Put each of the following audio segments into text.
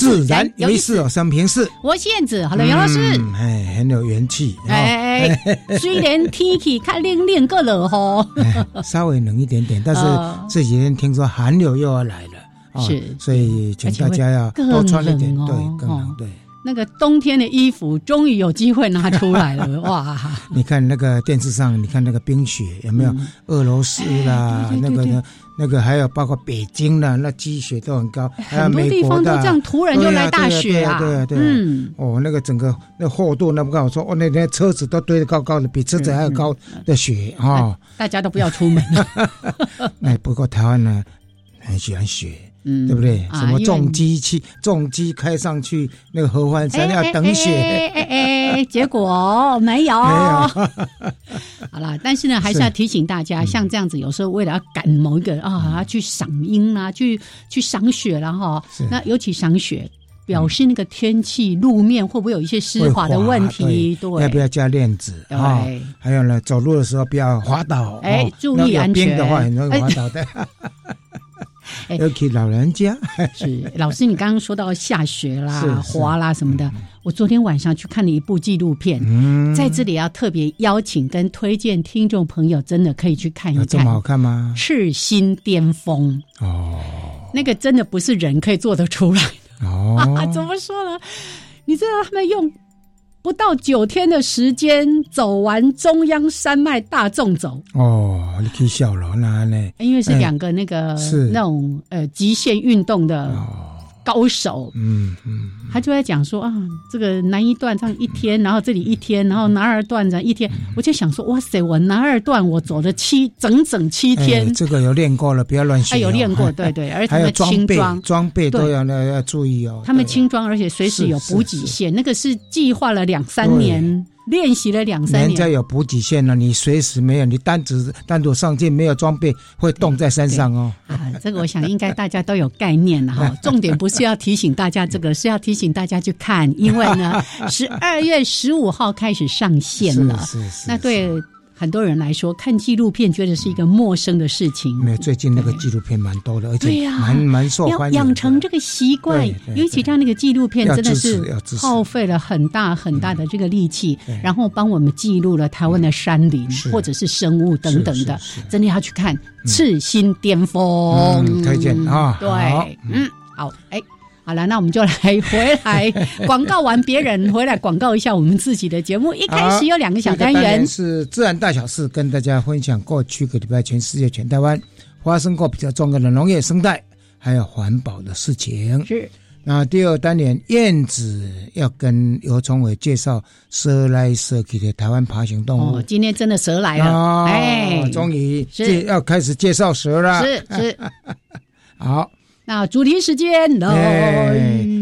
自然有意思》哦，生平四，我是燕子，Hello，杨老师，哎，很有元气，哎，虽然天气看冷冷个了哈，稍微冷一点点，但是这几天听说寒流又要来了，是，所以请大家要多穿一点，对，更冷，对。那个冬天的衣服终于有机会拿出来了，哇！你看那个电视上，你看那个冰雪有没有？俄罗斯啦，那个呢，那个还有包括北京啦，那积雪都很高。很多地方都这样，突然就来大雪啊！对啊，对啊，嗯，哦，那个整个那厚度，那不高我说，哦，那天车子都堆得高高的，比车子还要高的雪啊！大家都不要出门。哎，不过台湾呢，很喜欢雪。嗯，对不对？什么重机器、重机开上去，那个合欢山要等雪，哎哎，结果没有。没有。好了，但是呢，还是要提醒大家，像这样子，有时候为了要赶某一个啊，去赏樱啊，去去赏雪了哈。那尤其赏雪，表示那个天气路面会不会有一些湿滑的问题？对，要不要加链子？对。还有呢，走路的时候不要滑倒。哎，注意安全。冰的话很容易滑倒的。尤其老人家 是老师，你刚刚说到下雪啦、滑啦什么的，我昨天晚上去看了一部纪录片，在这里要特别邀请跟推荐听众朋友，真的可以去看一看。这么好看吗？赤心巅峰哦，那个真的不是人可以做得出来的哦。怎么说呢？你知道他们用。不到九天的时间，走完中央山脉大纵走哦，你可以笑了那呢？因为是两个那个是那种呃极限运动的。高手，嗯嗯，他就在讲说啊，这个南一段上一天，然后这里一天，然后南二段上一天，我就想说，哇塞，我南二段我走了七整整七天，这个有练过了，不要乱学。他有练过，对对，而且他们轻装。装备都要要要注意哦。他们轻装，而且随时有补给线，那个是计划了两三年。练习了两三年，人家有补给线了，你随时没有，你单子单独上阵没有装备，会冻在山上哦。啊，这个我想应该大家都有概念了哈。重点不是要提醒大家这个，是要提醒大家去看，因为呢，十二月十五号开始上线了。是是是，那对。很多人来说，看纪录片觉得是一个陌生的事情。没有，最近那个纪录片蛮多的，而且蛮蛮受欢迎。要养成这个习惯，尤其像那个纪录片，真的是耗费了很大很大的这个力气，然后帮我们记录了台湾的山林或者是生物等等的，真的要去看《赤心巅峰》。推荐啊，对，嗯，好，哎。好了，那我们就来回来广告完别人，回来广告一下我们自己的节目。一开始有两个小单元，是自然大小事，跟大家分享过去个礼拜全世界全台湾发生过比较重要的农业生态还有环保的事情。是。那第二单元，燕子要跟尤崇伟介绍蛇来蛇去的台湾爬行动物。今天真的蛇来了，哎，终于介要开始介绍蛇了。是是，好。那主题时间，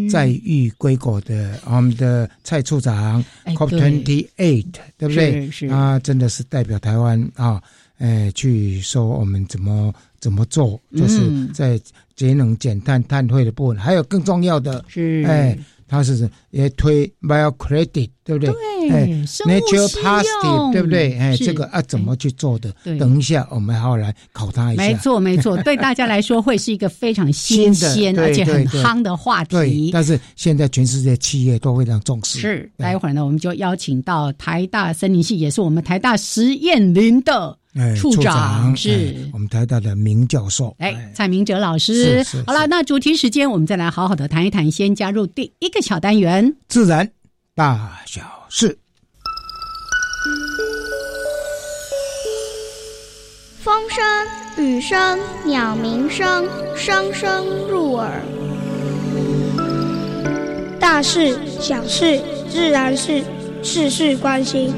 在遇归国的我们的蔡处长，COP twenty eight，对不对？是啊，真的是代表台湾啊，哎，去说我们怎么怎么做，就是在节能减碳碳汇的部分，还有更重要的是，哎。他是也推 bio credit，对不对？对，nature positive，对不对？哎，这个啊，怎么去做的？等一下我们还要来考他一下。没错，没错，对大家来说会是一个非常新鲜而且很夯的话题。但是现在全世界企业都非常重视。是，待会儿呢，我们就邀请到台大森林系，也是我们台大实验林的处长是我们台大的明教授，哎，蔡明哲老师。好了，那主题时间，我们再来好好的谈一谈。先加入第一个小单元，自然大小事。风声、雨声、鸟鸣声，声声入耳。大事、小事、自然是事事关心。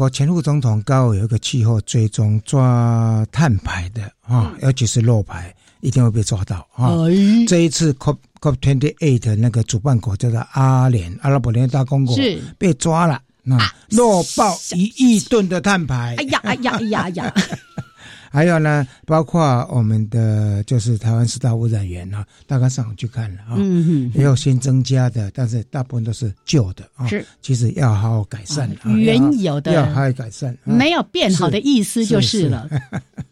国前副总统高有一个气候追踪抓碳排的啊，尤其是漏排，一定会被抓到啊。这一次 COP COP twenty eight 那个主办国叫做阿联阿拉伯联合大公国是被抓了。啊，落爆一亿吨的碳排！哎呀，哎呀，哎呀哎呀！还有呢，包括我们的就是台湾四大污染源啊，大家上网去看了啊，也有新增加的，但是大部分都是旧的啊。是，其实要好好改善原有的要好好改善，没有变好的意思就是了。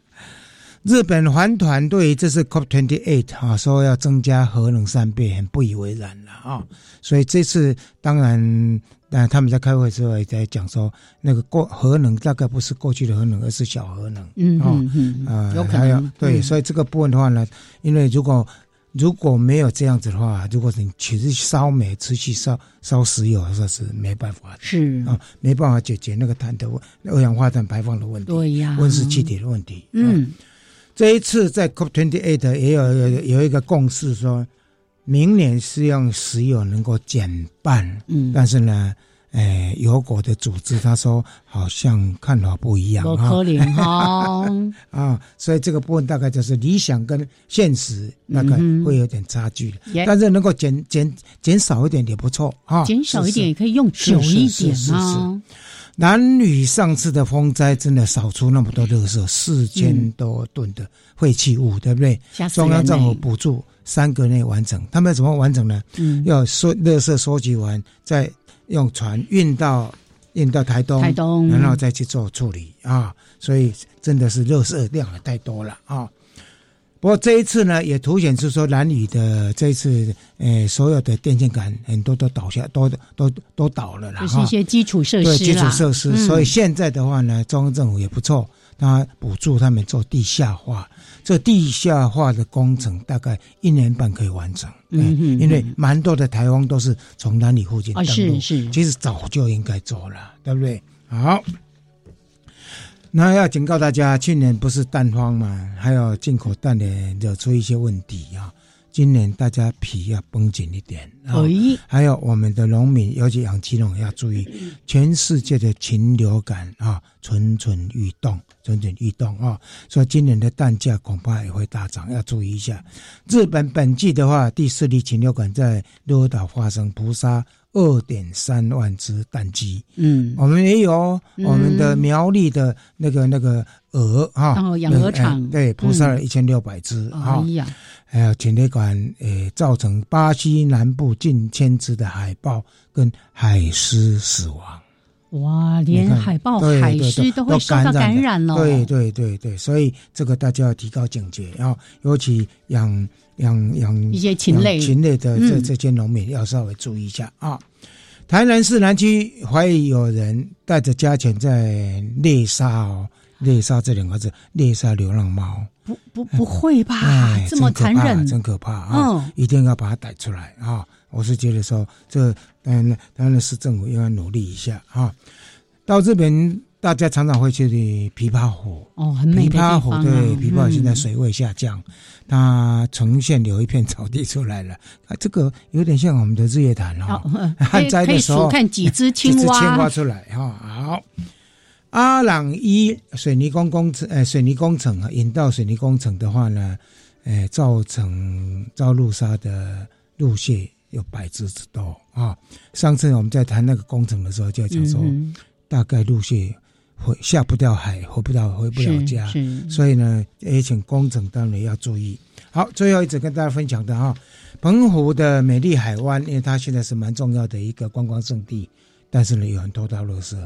日本环团对这次 COP twenty eight 啊，说要增加核能三倍，很不以为然了啊。所以这次当然。但他们在开会的时候也在讲说，那个过核能大概不是过去的核能，而是小核能。嗯嗯嗯，有可能。对，所以这个部分的话呢，因为如果如果没有这样子的话，如果你持续烧煤、持续烧烧石油，说是没办法。是啊，没办法解决那个碳的二氧化碳排放的问题。对呀，温室气体的问题。嗯，这一次在 COP twenty eight 也有有一个共识说。明年是用石油能够减半，嗯，但是呢，诶，油果的组织他说好像看法不一样啊，可怜 哈。啊，所以这个部分大概就是理想跟现实那个会有点差距但是能够减减减少一点也不错啊，减少一点也可以用久一点啊。男女上次的风灾真的扫出那么多垃圾，四千多吨的废弃物，对不对？中央政府补助。三个内完成，他们怎么完成呢？嗯，要收垃圾收集完，再用船运到运到台东，台东，然后再去做处理啊。所以真的是垃圾量太多了啊。不过这一次呢，也凸显出说蓝屿的这一次，呃，所有的电线杆很多都倒下，都都都倒了啦。就是一些基础设施基础设施。所以现在的话呢，中央政府也不错，他补助他们做地下化。这地下化的工程大概一年半可以完成，嗯，因为蛮多的台风都是从南里附近登陆，是是，其实早就应该做了，对不对？好，那要警告大家，去年不是蛋荒嘛，还有进口蛋的惹出一些问题啊。今年大家皮要绷紧一点啊！还有我们的农民，尤其养鸡农要注意，全世界的禽流感啊，蠢蠢欲动，蠢蠢欲动啊！所以今年的蛋价恐怕也会大涨，要注意一下。日本本季的话，第四例禽流感在鹿儿岛发生，捕杀二点三万只蛋鸡。嗯，我们也有我们的苗栗的那个那个鹅哈，养鹅场对，捕杀了一千六百只啊。还有禽流感，诶，造成巴西南部近千只的海豹跟海狮死亡。哇，连海豹、海狮都会受到感染了。对对对对，所以这个大家要提高警觉啊！尤其养养养一些禽类、禽类的这这些农民要稍微注意一下啊。台南市南区怀疑有人带着家犬在猎杀哦，猎杀这两个字，猎杀流浪猫。不不不会吧？这么残忍，真可怕啊！一定要把它逮出来啊！我是觉得说，这嗯，当然市政府要努力一下啊。到这边，大家常常会去的琵琶湖哦，很美琵琶湖对，琵琶湖现在水位下降，它呈现有一片草地出来了啊，这个有点像我们的日月潭哦。旱灾的时候看几只青蛙，青蛙出来哈，好。阿朗一水泥工工程，呃，水泥工程啊，引到水泥工程的话呢，呃，造成遭路沙的路蟹有百只之多啊。上次我们在谈那个工程的时候，就讲说，大概路蟹回下不掉海，回不到回不了家，所以呢，也请工程单位要注意。好，最后一则跟大家分享的哈，澎湖的美丽海湾，因为它现在是蛮重要的一个观光胜地，但是呢，有很多道路是，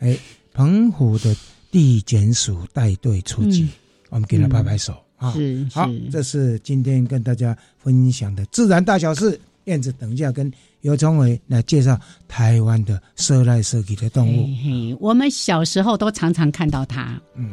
哎。澎湖的地检署带队出击，我们给他拍拍手啊！是好，这是今天跟大家分享的自然大小事。燕子，等一下跟尤崇伟来介绍台湾的色赖色体的动物。我们小时候都常常看到它。嗯。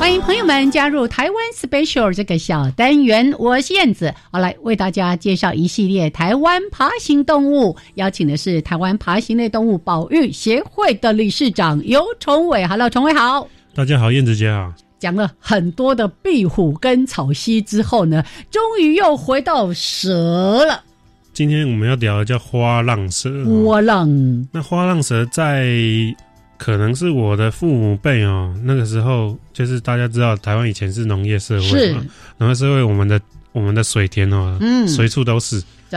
欢迎朋友们加入台湾 special 这个小单元，我是燕子，好来为大家介绍一系列台湾爬行动物，邀请的是台湾爬行类动物保育协会的理事长尤崇伟。Hello，崇伟好，大家好，燕子姐好。讲了很多的壁虎跟草溪之后呢，终于又回到蛇了。今天我们要聊的叫花浪蛇。花浪，那花浪蛇在。可能是我的父母辈哦，那个时候就是大家知道台湾以前是农业社会嘛，农业社会我们的我们的水田哦，嗯，随处都是，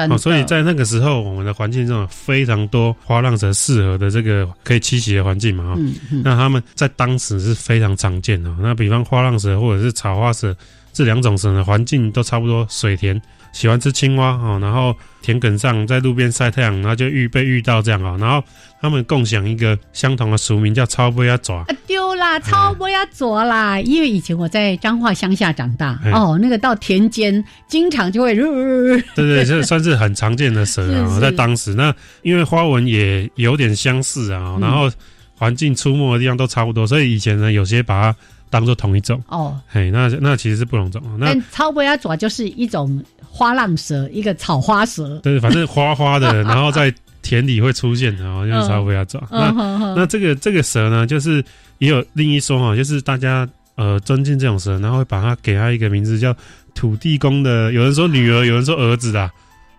哦，所以在那个时候我们的环境中非常多花浪蛇适合的这个可以栖息的环境嘛，嗯那他们在当时是非常常见的。那比方花浪蛇或者是草花蛇这两种蛇的环境都差不多，水田喜欢吃青蛙哦，然后田埂上在路边晒太阳，然后就遇被遇到这样啊，然后。他们共享一个相同的俗名，叫超波鸭爪。丢啦，超波鸭爪啦！因为以前我在彰化乡下长大，哦，那个到田间经常就会。对对，这算是很常见的蛇啊，在当时那因为花纹也有点相似啊，然后环境出没的地方都差不多，所以以前呢有些把它当做同一种。哦，嘿，那那其实是不同种。那超波鸭爪就是一种花浪蛇，一个草花蛇。对，反正花花的，然后在。田里会出现的哦，就是稍微要抓。那那这个这个蛇呢，就是也有另一说哈，就是大家呃尊敬这种蛇，然后会把它给它一个名字叫土地公的，有人说女儿，有人说儿子的，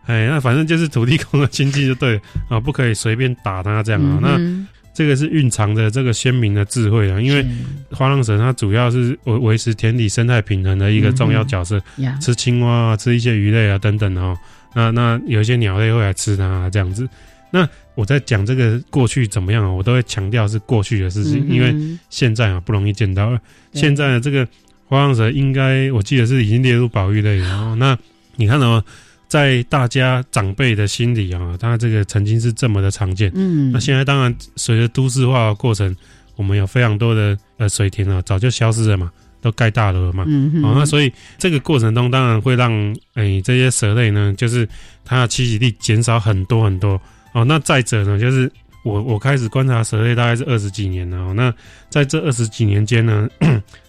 哎，那反正就是土地公的亲戚就对啊，不可以随便打它这样啊。那这个是蕴藏着这个鲜明的智慧啊，因为花浪蛇它主要是维维持田地生态平衡的一个重要角色，吃青蛙啊，吃一些鱼类啊等等哦。那那有一些鸟类会来吃它这样子。那我在讲这个过去怎么样啊？我都会强调是过去的事情，因为现在啊不容易见到了。现在的这个花浪蛇应该我记得是已经列入保育类了。那你看到在大家长辈的心里啊，它这个曾经是这么的常见。嗯，那现在当然随着都市化的过程，我们有非常多的呃水田啊，早就消失了嘛，都盖大楼了嘛。嗯嗯。那所以这个过程中，当然会让哎这些蛇类呢，就是它的栖息地减少很多很多。哦，那再者呢，就是我我开始观察蛇类大概是二十几年了。哦，那在这二十几年间呢，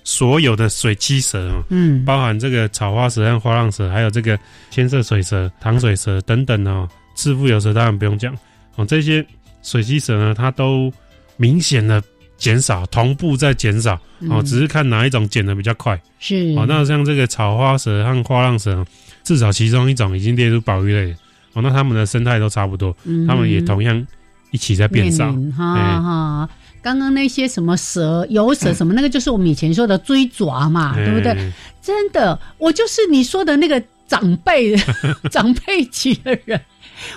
所有的水栖蛇啊，嗯，包含这个草花蛇和花浪蛇，还有这个千色水蛇、糖水蛇等等哦，赤腹有蛇当然不用讲。哦，这些水栖蛇呢，它都明显的减少，同步在减少。哦，只是看哪一种减的比较快。是。哦，那像这个草花蛇和花浪蛇，至少其中一种已经列入保育类。哦，那它们的生态都差不多，它们也同样一起在变少。哈哈，刚刚那些什么蛇、游蛇什么，那个就是我们以前说的追爪嘛，对不对？真的，我就是你说的那个长辈、长辈级的人。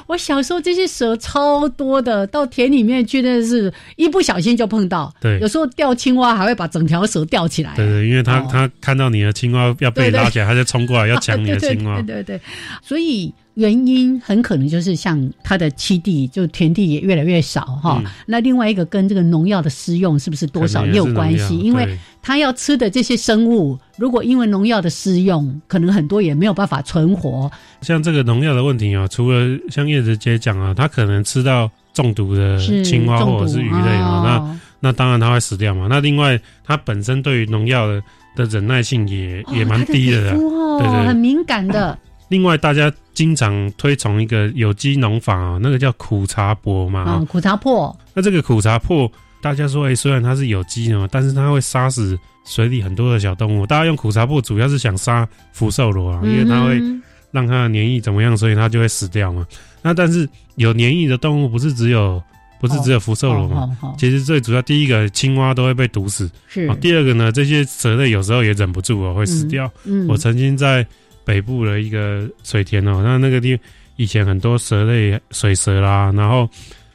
我小时候这些蛇超多的，到田里面去，真的是一不小心就碰到。对，有时候钓青蛙还会把整条蛇钓起来。对对，因为他他看到你的青蛙要被拉起来，他就冲过来要抢你的 青蛙。对对，所以原因很可能就是像它的栖地就田地也越来越少哈。那另外一个跟这个农药的施用是不是多少也有关系？因为它要吃的这些生物，如果因为农药的施用，可能很多也没有办法存活。像这个农药的问题啊，除了像叶子姐讲啊，它可能吃到中毒的青蛙或者是鱼类啊，那那当然它会死掉嘛。那另外，它本身对于农药的的忍耐性也也蛮低的，对对，很敏感的。另外，大家经常推崇一个有机农法啊，那个叫苦茶粕嘛，苦茶粕。那这个苦茶粕，大家说，哎，虽然它是有机的，但是它会杀死水里很多的小动物。大家用苦茶粕主要是想杀福寿螺啊，因为它会。让它的黏液怎么样，所以它就会死掉嘛。那但是有黏液的动物不是只有不是只有福寿螺嘛？其实最主要第一个青蛙都会被毒死，是。第二个呢，这些蛇类有时候也忍不住哦，会死掉。嗯，我曾经在北部的一个水田哦，那那个地以前很多蛇类水蛇啦，然后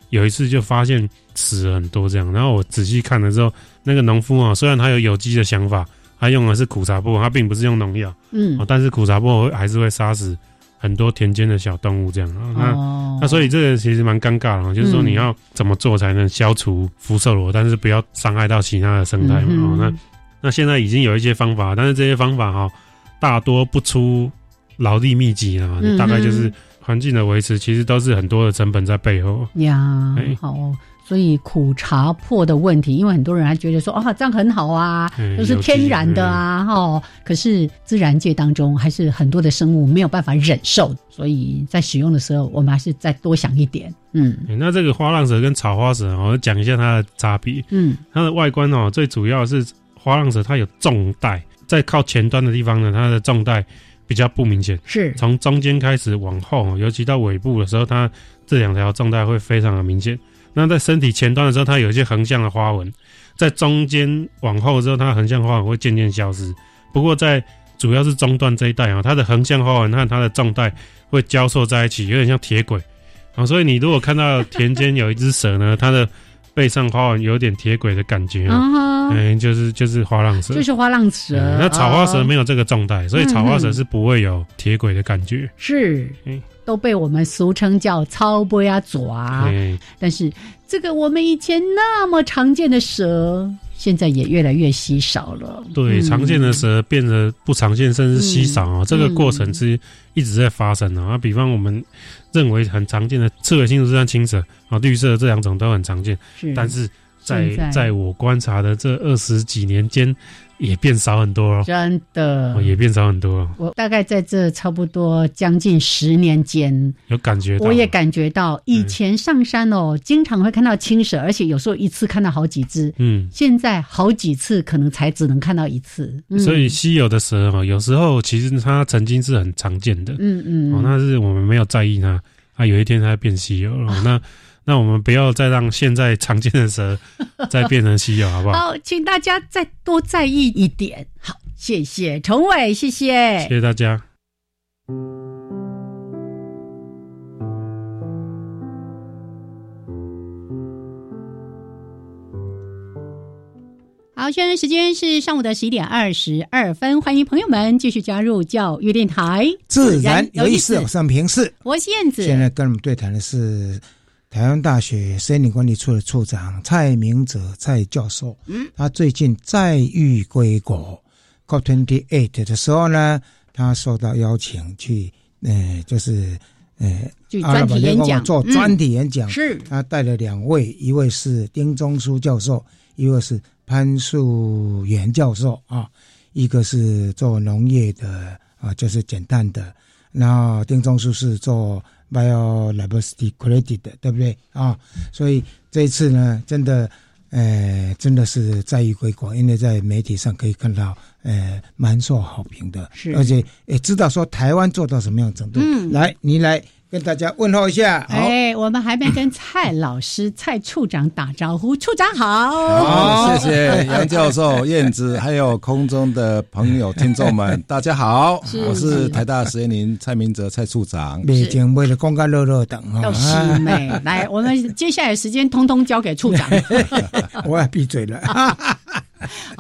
有一次就发现死了很多这样，然后我仔细看了之后，那个农夫啊，虽然他有有机的想法，他用的是苦茶布，他并不是用农药，嗯，但是苦茶布还是会杀死。很多田间的小动物这样啊，那那所以这个其实蛮尴尬的，就是说你要怎么做才能消除福寿螺，但是不要伤害到其他的生态嘛。那那现在已经有一些方法，但是这些方法哈，大多不出劳力密集啊，大概就是环境的维持，其实都是很多的成本在背后呀。好。哦所以苦茶破的问题，因为很多人还觉得说啊，这样很好啊，都是天然的啊，哈。可是自然界当中还是很多的生物没有办法忍受，所以在使用的时候，我们还是再多想一点。嗯，那这个花浪蛇跟草花蛇，我讲一下它的差别。嗯，它的外观哦，最主要是花浪蛇它有重带，在靠前端的地方呢，它的重带比较不明显。是从中间开始往后，尤其到尾部的时候，它这两条重带会非常的明显。那在身体前端的时候，它有一些横向的花纹，在中间往后之后，它横向花纹会渐渐消失。不过在主要是中段这一带啊，它的横向花纹和它的重带会交错在一起，有点像铁轨啊。所以你如果看到田间有一只蛇呢，它的背上花纹有点铁轨的感觉啊，嗯，就是就是花浪蛇，就是花浪蛇。那草花蛇没有这个状态，所以草花蛇是不会有铁轨的感觉。是。都被我们俗称叫“超波呀爪”，但是这个我们以前那么常见的蛇，现在也越来越稀少了。对，常见的蛇变得不常见，甚至稀少啊！这个过程是一直在发生的啊。比方我们认为很常见的赤尾青竹山青蛇啊，绿色这两种都很常见，但是在在我观察的这二十几年间。也变少很多了，真的，也变少很多了。我大概在这差不多将近十年间，有感觉，我也感觉到，以前上山哦，经常会看到青蛇，而且有时候一次看到好几只。嗯，现在好几次可能才只能看到一次。所以稀有的蛇哈，有时候其实它曾经是很常见的。嗯嗯，哦，那是我们没有在意它，啊，有一天它变稀有了，那。那我们不要再让现在常见的蛇 再变成稀有，好不好？好，请大家再多在意一点。好，谢谢崇伟，谢谢，谢谢大家。好，现在时间是上午的十一点二十二分，欢迎朋友们继续加入教育电台，自然有意思，上平视，我是燕子。现在跟我们对谈的是。台湾大学森林管理处的处长蔡明哲蔡教授，嗯，他最近再遇归国，COP twenty eight 的时候呢，他受到邀请去，呃，就是呃，专题演讲。做专题演讲，是，他带了两位，一位是丁中书教授，一位是潘树元教授啊，一个是做农业的啊，就是减碳的，然后丁中书是做。Bio University Credit 的，对不对啊？所以这一次呢，真的，呃，真的是在于归国，因为在媒体上可以看到，呃，蛮受好评的，是，而且也知道说台湾做到什么样程度。嗯，来，你来。跟大家问候一下，哎，我们还没跟蔡老师、蔡处长打招呼，处长好，好，谢谢。杨教授、燕子，还有空中的朋友、听众们，大家好，我是台大实验林蔡明哲蔡处长，已经为了公干热热等都是美，来，我们接下来时间通通交给处长，我要闭嘴了。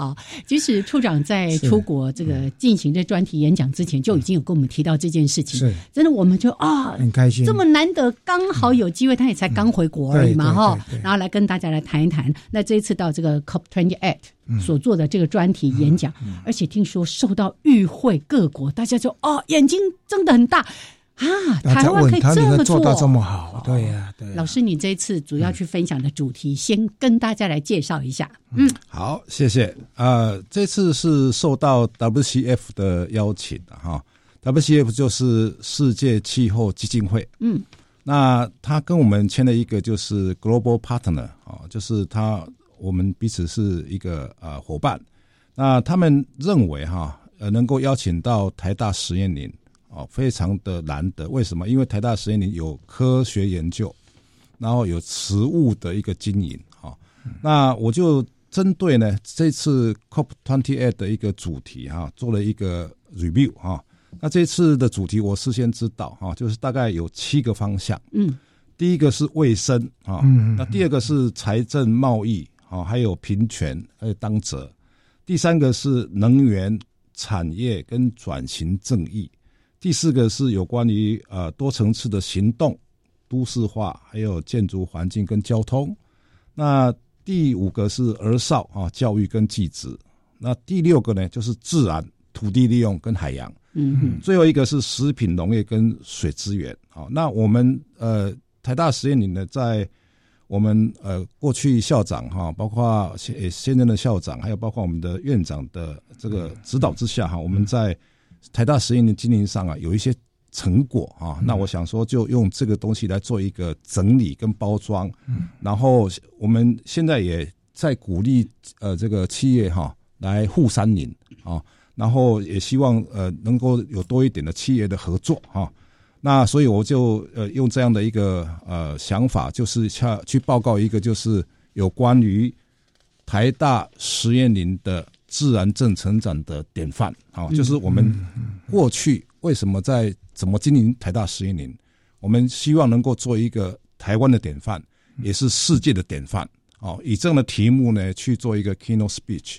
啊，其实处长在出国这个进行这专题演讲之前，就已经有跟我们提到这件事情。是，真的，我们就啊，很开心，这么难得，刚好有机会，他也才刚回国而已嘛，哈。然后来跟大家来谈一谈。那这一次到这个 COP twenty eight 所做的这个专题演讲，而且听说受到与会各国，大家就哦，眼睛睁得很大。啊，台湾可以这么做到这么好，对呀，对。老师，你这次主要去分享的主题，先跟大家来介绍一下。嗯，好，谢谢。呃，这次是受到 WCF 的邀请的哈，WCF 就是世界气候基金会。嗯，那他跟我们签了一个就是 Global Partner 啊，就是他我们彼此是一个呃伙伴。那他们认为哈，呃，能够邀请到台大实验林。哦，非常的难得。为什么？因为台大实验林有科学研究，然后有实物的一个经营哈。那我就针对呢这次 COP twenty eight 的一个主题哈，做了一个 review 哈。那这次的主题我事先知道哈，就是大概有七个方向。嗯，第一个是卫生啊，那第二个是财政贸易啊，还有平权还有当责。第三个是能源产业跟转型正义。第四个是有关于呃多层次的行动、都市化，还有建筑环境跟交通。那第五个是儿少啊教育跟技职，那第六个呢就是自然土地利用跟海洋，嗯哼，最后一个是食品农业跟水资源。好，那我们呃台大实验林呢，在我们呃过去校长哈，包括现现任的校长，还有包括我们的院长的这个指导之下哈，我们在台大实验的经营上啊有一些。成果啊，那我想说，就用这个东西来做一个整理跟包装，然后我们现在也在鼓励呃这个企业哈来护山林啊，然后也希望呃能够有多一点的企业的合作哈。那所以我就呃用这样的一个呃想法，就是去去报告一个就是有关于台大实验林的自然正成长的典范啊，就是我们过去为什么在怎么经营台大实验林？我们希望能够做一个台湾的典范，也是世界的典范。哦，以这样的题目呢去做一个 keynote speech。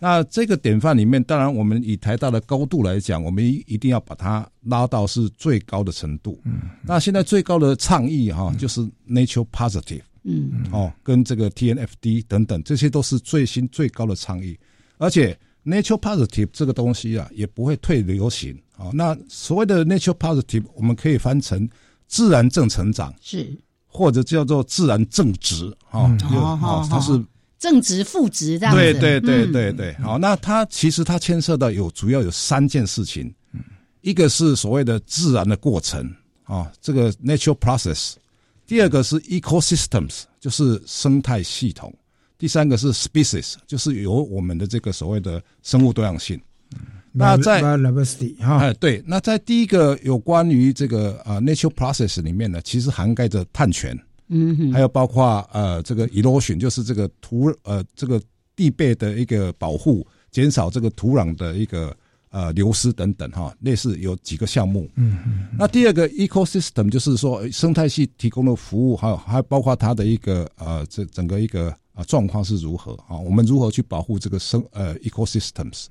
那这个典范里面，当然我们以台大的高度来讲，我们一一定要把它拉到是最高的程度。那现在最高的倡议哈，就是 nature positive。嗯，哦，跟这个 TNFD 等等，这些都是最新最高的倡议，而且。Nature positive 这个东西啊，也不会退流行啊。那所谓的 Nature positive，我们可以翻成自然正成长，是或者叫做自然正值啊。哦，它是正值负值这样子。对对对对对。好，那它其实它牵涉到有主要有三件事情，一个是所谓的自然的过程啊，这个 natural process；第二个是 ecosystems，就是生态系统。第三个是 species，就是有我们的这个所谓的生物多样性。那在哎对，那在第一个有关于这个呃 natural process 里面呢，其实涵盖着碳权，嗯，还有包括呃这个 erosion，就是这个土呃这个地被的一个保护，减少这个土壤的一个呃流失等等哈，类似有几个项目。嗯嗯。那第二个 ecosystem 就是说生态系提供的服务，还有还包括它的一个呃这整个一个。状况是如何啊？我们如何去保护这个生呃 ecosystems？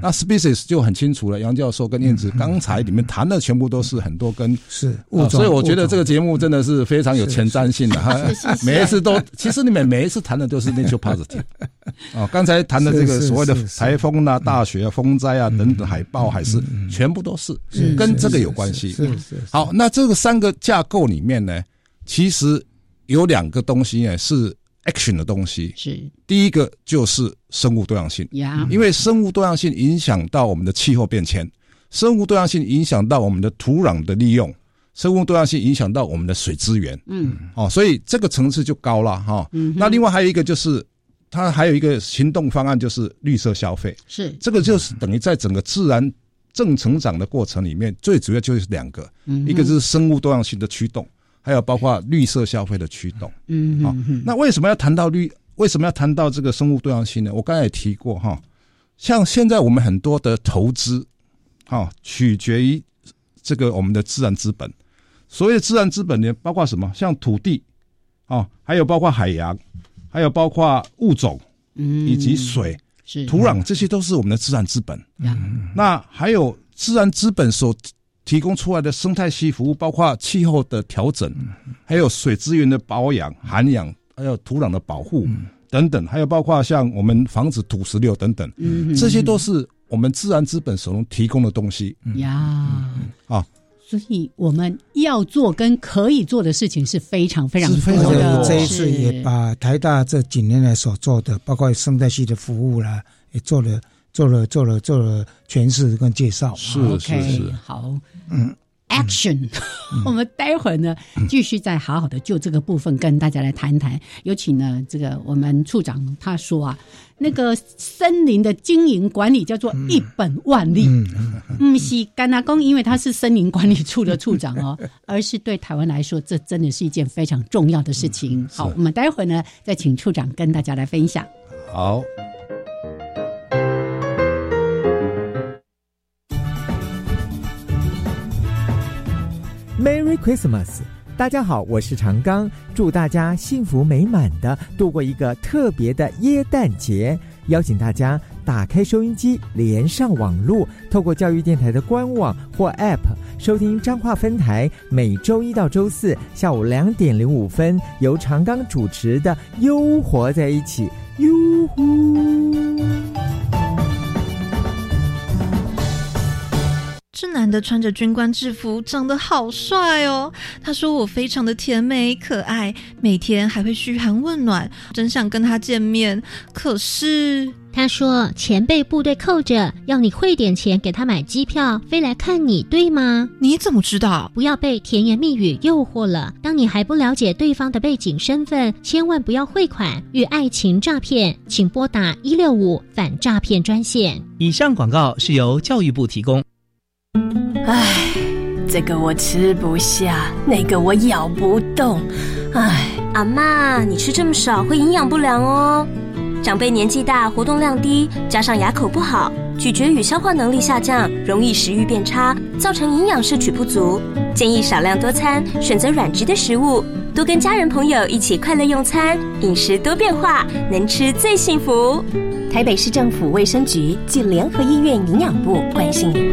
那 species 就很清楚了。杨教授跟燕子刚才里面谈的全部都是很多跟是，所以我觉得这个节目真的是非常有前瞻性的哈。每一次都，其实你们每一次谈的都是 nature positive。哦，刚才谈的这个所谓的台风啊、大雪、风灾啊等等，海豹还是全部都是跟这个有关系。是是。好，那这个三个架构里面呢，其实有两个东西呢是。Action 的东西。是。第一个，就是生物多样性。呀，因为生物多样性影响到我们的气候变迁，生物多样性影响到我们的土壤的利用，生物多样性影响到我们的水资源，嗯，哦，所以这个层次就高了哈。嗯那另外还有一个就是，它还有一个行动方案，就是绿色消费，是。这个就是等于在整个自然正成长的过程里面，最主要就是两个，一个就是生物多样性的驱动。还有包括绿色消费的驱动，嗯，好，那为什么要谈到绿？为什么要谈到这个生物多样性呢？我刚才也提过哈，像现在我们很多的投资，哈，取决于这个我们的自然资本。所谓的自然资本呢，包括什么？像土地，啊，还有包括海洋，还有包括物种，嗯，以及水、土壤，这些都是我们的自然资本。那还有自然资本所。提供出来的生态系服务，包括气候的调整，还有水资源的保养、涵养，还有土壤的保护等等，还有包括像我们防止土石流等等，这些都是我们自然资本所能提供的东西。呀。啊，所以我们要做跟可以做的事情是非常非常多的。这一次也把台大这几年来所做的，包括生态系的服务啦，也做了。做了做了做了诠释跟介绍，是是是，好，嗯，Action，我们待会儿呢继续再好好的就这个部分跟大家来谈谈。有请呢这个我们处长他说啊，那个森林的经营管理叫做一本万利，嗯，是甘纳公，因为他是森林管理处的处长哦，而是对台湾来说，这真的是一件非常重要的事情。好，我们待会儿呢再请处长跟大家来分享。好。Merry Christmas！大家好，我是长刚，祝大家幸福美满的度过一个特别的耶诞节。邀请大家打开收音机，连上网络，透过教育电台的官网或 App 收听彰化分台每周一到周四下午两点零五分由长刚主持的《悠活在一起》。哟呼！这男的穿着军官制服，长得好帅哦。他说我非常的甜美可爱，每天还会嘘寒问暖，真想跟他见面。可是他说钱被部队扣着，要你汇点钱给他买机票飞来看你，对吗？你怎么知道？不要被甜言蜜语诱惑了。当你还不了解对方的背景身份，千万不要汇款与爱情诈骗，请拨打一六五反诈骗专线。以上广告是由教育部提供。唉，这个我吃不下，那个我咬不动。唉，阿妈，你吃这么少会营养不良哦。长辈年纪大，活动量低，加上牙口不好，咀嚼与消化能力下降，容易食欲变差，造成营养摄取不足。建议少量多餐，选择软质的食物，多跟家人朋友一起快乐用餐，饮食多变化，能吃最幸福。台北市政府卫生局暨联合医院营养部关心你。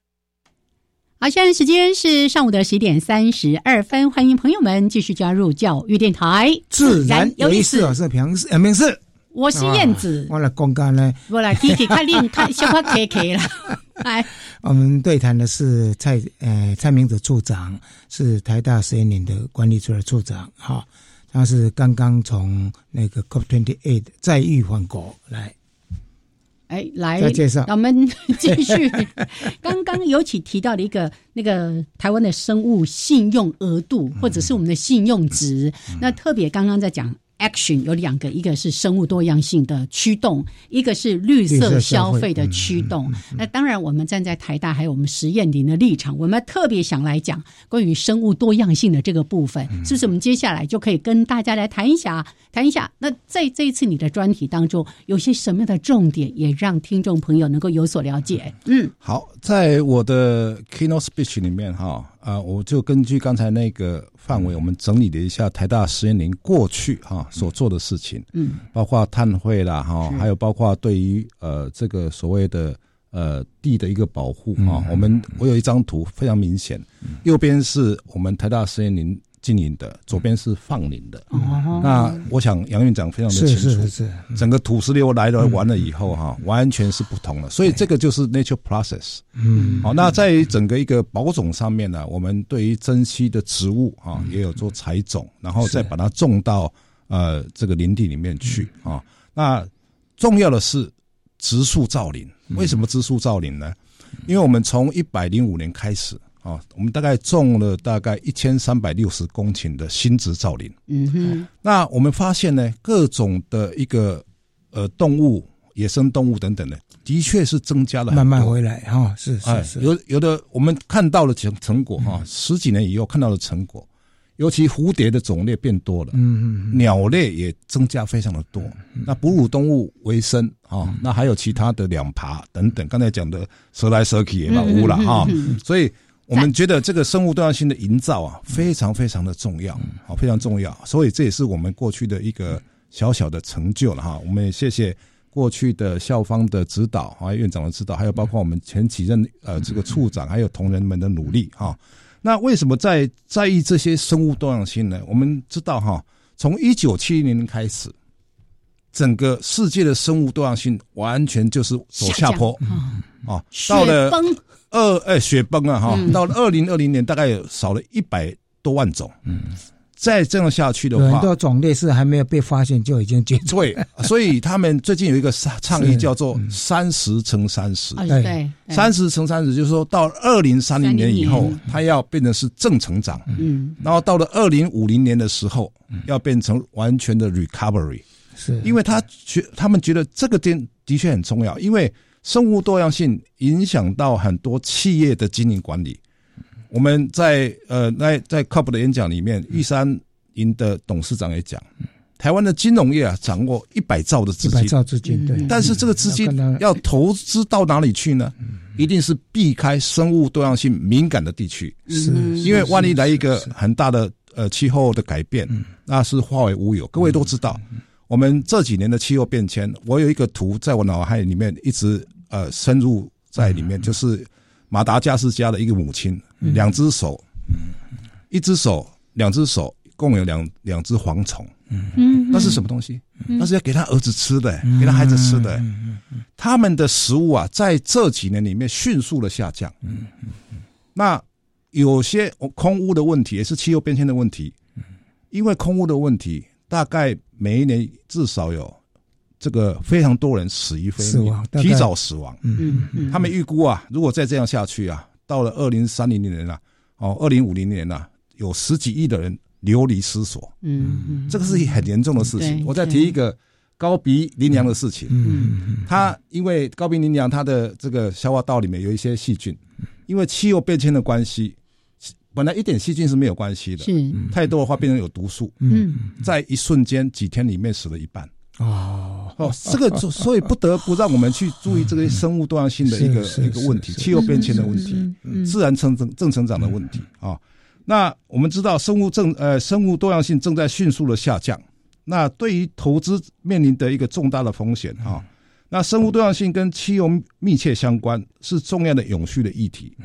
好，现在时间是上午的十点三十二分，欢迎朋友们继续加入教育电台，自然有意思。我是平时平时，我是燕子，我来公干呢，我来 K K 看令 看小花 K K 了。来，我们对谈的是蔡呃蔡明子处长，是台大实验林的管理处的处长，哈，他是刚刚从那个 COP twenty eight 再遇返国来。哎，来，我们继续。刚刚尤其提到了一个那个台湾的生物信用额度，或者是我们的信用值。那特别刚刚在讲。Action 有两个，一个是生物多样性的驱动，一个是绿色消费的驱动。那当然，我们站在台大还有我们实验林的立场，我们特别想来讲关于生物多样性的这个部分，是不是？我们接下来就可以跟大家来谈一下，谈一下。那在这一次你的专题当中，有些什么样的重点，也让听众朋友能够有所了解？嗯，好，在我的 keynote speech 里面，哈。啊，我就根据刚才那个范围，我们整理了一下台大实验林过去哈所做的事情，嗯，包括碳汇啦哈，还有包括对于呃这个所谓的呃地的一个保护啊，我们我有一张图非常明显，右边是我们台大实验林。经营的左边是放林的，那我想杨院长非常的清楚，是是。是，整个土石流来了完了以后哈，完全是不同的，所以这个就是 nature process。嗯，好，那在整个一个保种上面呢，我们对于珍稀的植物啊，也有做采种，然后再把它种到呃这个林地里面去啊。那重要的是植树造林，为什么植树造林呢？因为我们从一百零五年开始。啊，我们大概种了大概一千三百六十公顷的新植造林。嗯哼，那我们发现呢，各种的一个呃动物、野生动物等等的，的确是增加了。慢慢回来哈，是是是，有有的我们看到了成成果哈，十几年以后看到的成果，尤其蝴蝶的种类变多了，嗯嗯，鸟类也增加非常的多。那哺乳动物为生啊，那还有其他的两爬等等，刚才讲的蛇来蛇去也老污了哈，所以。我们觉得这个生物多样性的营造啊，非常非常的重要，好，非常重要。所以这也是我们过去的一个小小的成就了哈。我们也谢谢过去的校方的指导，啊，院长的指导，还有包括我们前几任呃这个处长还有同仁们的努力哈。那为什么在在意这些生物多样性呢？我们知道哈，从一九七零年开始，整个世界的生物多样性完全就是走下坡啊，到了二哎雪崩啊哈，到了二零二零年大概有少了一百多万种。嗯。再这样下去的话，很多种类是还没有被发现就已经绝对，所以他们最近有一个倡议叫做“三十乘三十”。对，三十乘三十就是说到二零三零年。以后，它要变成是正成长。嗯，然后到了二零五零年的时候，要变成完全的 recovery。是，因为他觉他们觉得这个点的确很重要，因为生物多样性影响到很多企业的经营管理。我们在呃，在在 COP 的演讲里面，玉山银的董事长也讲，台湾的金融业啊，掌握一百兆的资金，一百兆资金，对。但是这个资金要投资到哪里去呢？一定是避开生物多样性敏感的地区，是因为万一来一个很大的呃气候的改变，那是化为乌有。各位都知道，我们这几年的气候变迁，我有一个图在我脑海里面一直呃深入在里面，就是马达加斯加的一个母亲。两只手，一只手，两只手，共有两两只蝗虫。嗯，那是什么东西？那是要给他儿子吃的，给他孩子吃的。他们的食物啊，在这几年里面迅速的下降。嗯那有些空污的问题，也是气候变迁的问题。因为空污的问题，大概每一年至少有这个非常多人死于非命，提早死亡。嗯嗯。他们预估啊，如果再这样下去啊。到了二零三零年啊，哦，二零五零年啊，有十几亿的人流离失所。嗯嗯，这个是很严重的事情。我再提一个高鼻羚羊的事情。嗯，它因为高鼻羚羊它的这个消化道里面有一些细菌，因为气候变迁的关系，本来一点细菌是没有关系的，是太多的话变成有毒素。嗯，在一瞬间几天里面死了一半。哦哦，这个所以不得不让我们去注意这个生物多样性的一个一个问题，气候变迁的问题，自然成正正成长的问题啊。那我们知道生物正呃生物多样性正在迅速的下降，那对于投资面临的一个重大的风险啊。那生物多样性跟气候密切相关，是重要的永续的议题。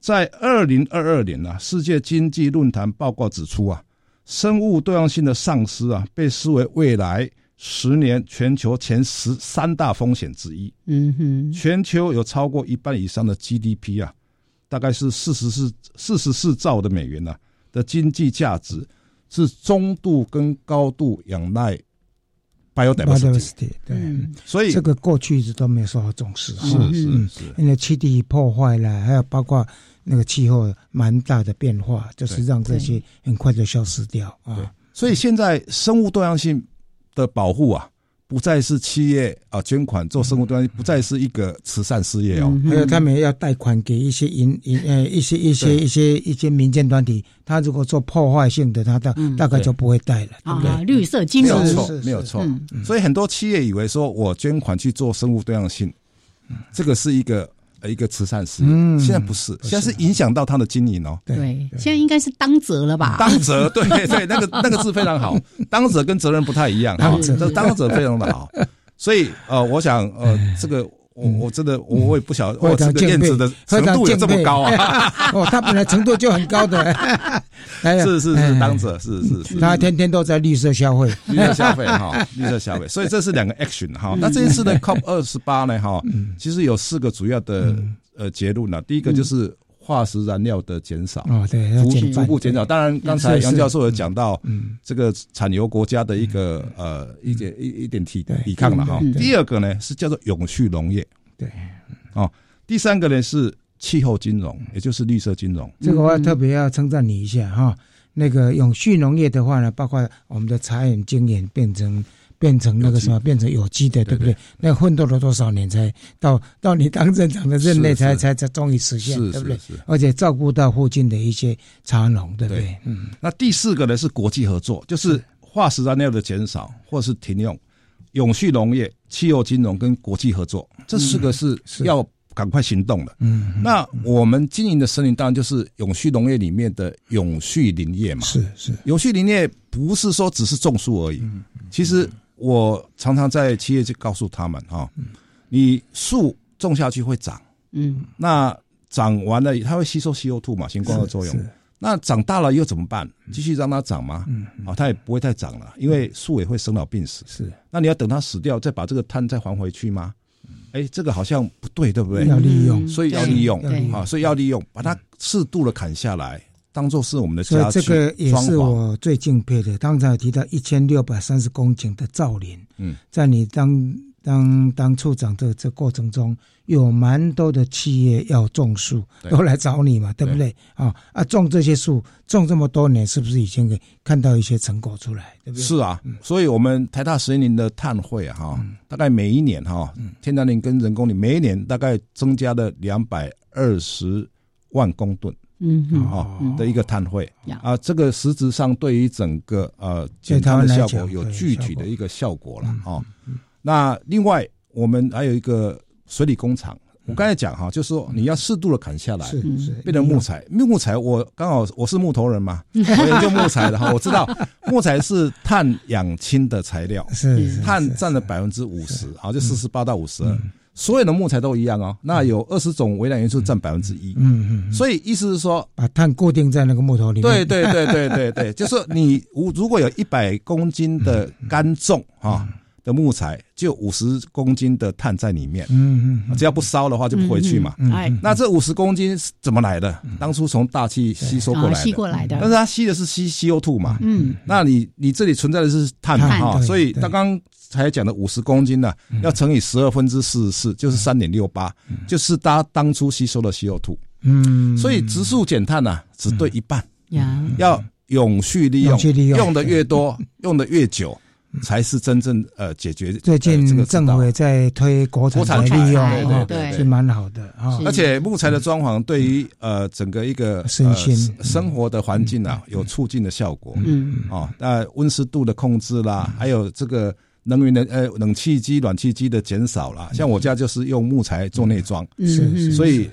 在二零二二年呢，世界经济论坛报告指出啊，生物多样性的丧失啊，被视为未来。十年全球前十三大风险之一。嗯哼，全球有超过一半以上的 GDP 啊，大概是四十四四十四兆的美元啊的经济价值，是中度跟高度仰赖 biodiversity。对，所以这个过去一直都没有受到重视。是是是，因为气地破坏了，还有包括那个气候蛮大的变化，就是让这些很快就消失掉啊。所以现在生物多样性。的保护啊，不再是企业啊捐款做生物多样性，不再是一个慈善事业哦。还有他们要贷款给一些银银呃一些一些一些一些民间团体，他如果做破坏性的，他大大概就不会贷了，对不对？绿色金融没有错，没有错。所以很多企业以为说我捐款去做生物多样性，这个是一个。一个慈善事业，现在不是，现在是影响到他的经营哦。对，现在应该是当责了吧？当责，对 对，那个那个字非常好，当责跟责任不太一样啊。这当责非常的好，所以呃，我想呃，这个。我我真的我我也不晓得，我这个燕子的程度有这么高啊！哦，他本来程度就很高的，是是是，当者是是是，他天天都在绿色消费，绿色消费哈，绿色消费，所以这是两个 action 哈。那这一次的 COP 二十八呢哈，其实有四个主要的呃结论呢，第一个就是。化石燃料的减少啊，对，逐逐步减少。当然，刚才杨教授有讲到，嗯，这个产油国家的一个呃一点一一点抵抵抗了哈。第二个呢是叫做永续农业，对，哦，第三个呢是气候金融，也就是绿色金融。这个我要特别要称赞你一下哈。那个永续农业的话呢，包括我们的茶园经验变成。变成那个什么，变成有机的，对不对？那奋斗了多少年才到到你当镇长的任内，才才才终于实现，对不对？而且照顾到附近的一些茶农，对不对？嗯。那第四个呢是国际合作，就是化石燃料的减少或是停用，永续农业、气候金融跟国际合作，这四个是要赶快行动的。嗯。那我们经营的森林当然就是永续农业里面的永续林业嘛。是是。永续林业不是说只是种树而已，其实。我常常在企业就告诉他们哈，你树种下去会长，嗯，那长完了，它会吸收 CO2 嘛，行光合作用。那长大了又怎么办？继续让它长吗？嗯，啊，它也不会再长了，因为树也会生老病死。是，那你要等它死掉，再把这个碳再还回去吗？哎，这个好像不对，对不对？要利用，所以要利用，啊，所以要利用，把它适度的砍下来，当做是我们的家。这个也是我最敬佩的。刚才提到一千六百三十公顷的造林，嗯，在你当。当当处长的这过程中，有蛮多的企业要种树，都来找你嘛，对不对？啊啊，种这些树，种这么多年，是不是已经可看到一些成果出来？对不对？是啊，所以我们台大实验林的碳汇啊，哈，大概每一年哈，天然林跟人工林每一年大概增加了两百二十万公吨，嗯嗯，的一个碳汇啊，这个实质上对于整个呃减碳的效果有具体的一个效果了啊。那另外，我们还有一个水里工厂。我刚才讲哈，就是说你要适度的砍下来，变成木材。木材，我刚好我是木头人嘛，我研究木材的哈，我知道木材是碳氧氢的材料，是碳占了百分之五十，好，就四十八到五十。二。所有的木材都一样哦。那有二十种微量元素占百分之一，嗯嗯。所以意思是说，把碳固定在那个木头里面。对对对对对对，就是你如如果有一百公斤的干重啊。的木材就五十公斤的碳在里面，嗯嗯，只要不烧的话就不回去嘛。哎，那这五十公斤是怎么来的？当初从大气吸收过来的，吸过来的。但是它吸的是吸 CO2 嘛，嗯，那你你这里存在的是碳嘛哈，所以刚刚才讲的五十公斤呢，要乘以十二分之四十四，就是三点六八，就是它当初吸收的 CO2。嗯，所以植树减碳呢，只对一半，要永续利用，用。的越多，用的越久。才是真正呃解决。最近政府也在推国产利用，对，是蛮好的啊。而且木材的装潢对于呃整个一个身心生活的环境啊有促进的效果。嗯，哦，那温湿度的控制啦，还有这个能源的呃冷气机、暖气机的减少啦。像我家就是用木材做内装，是，所以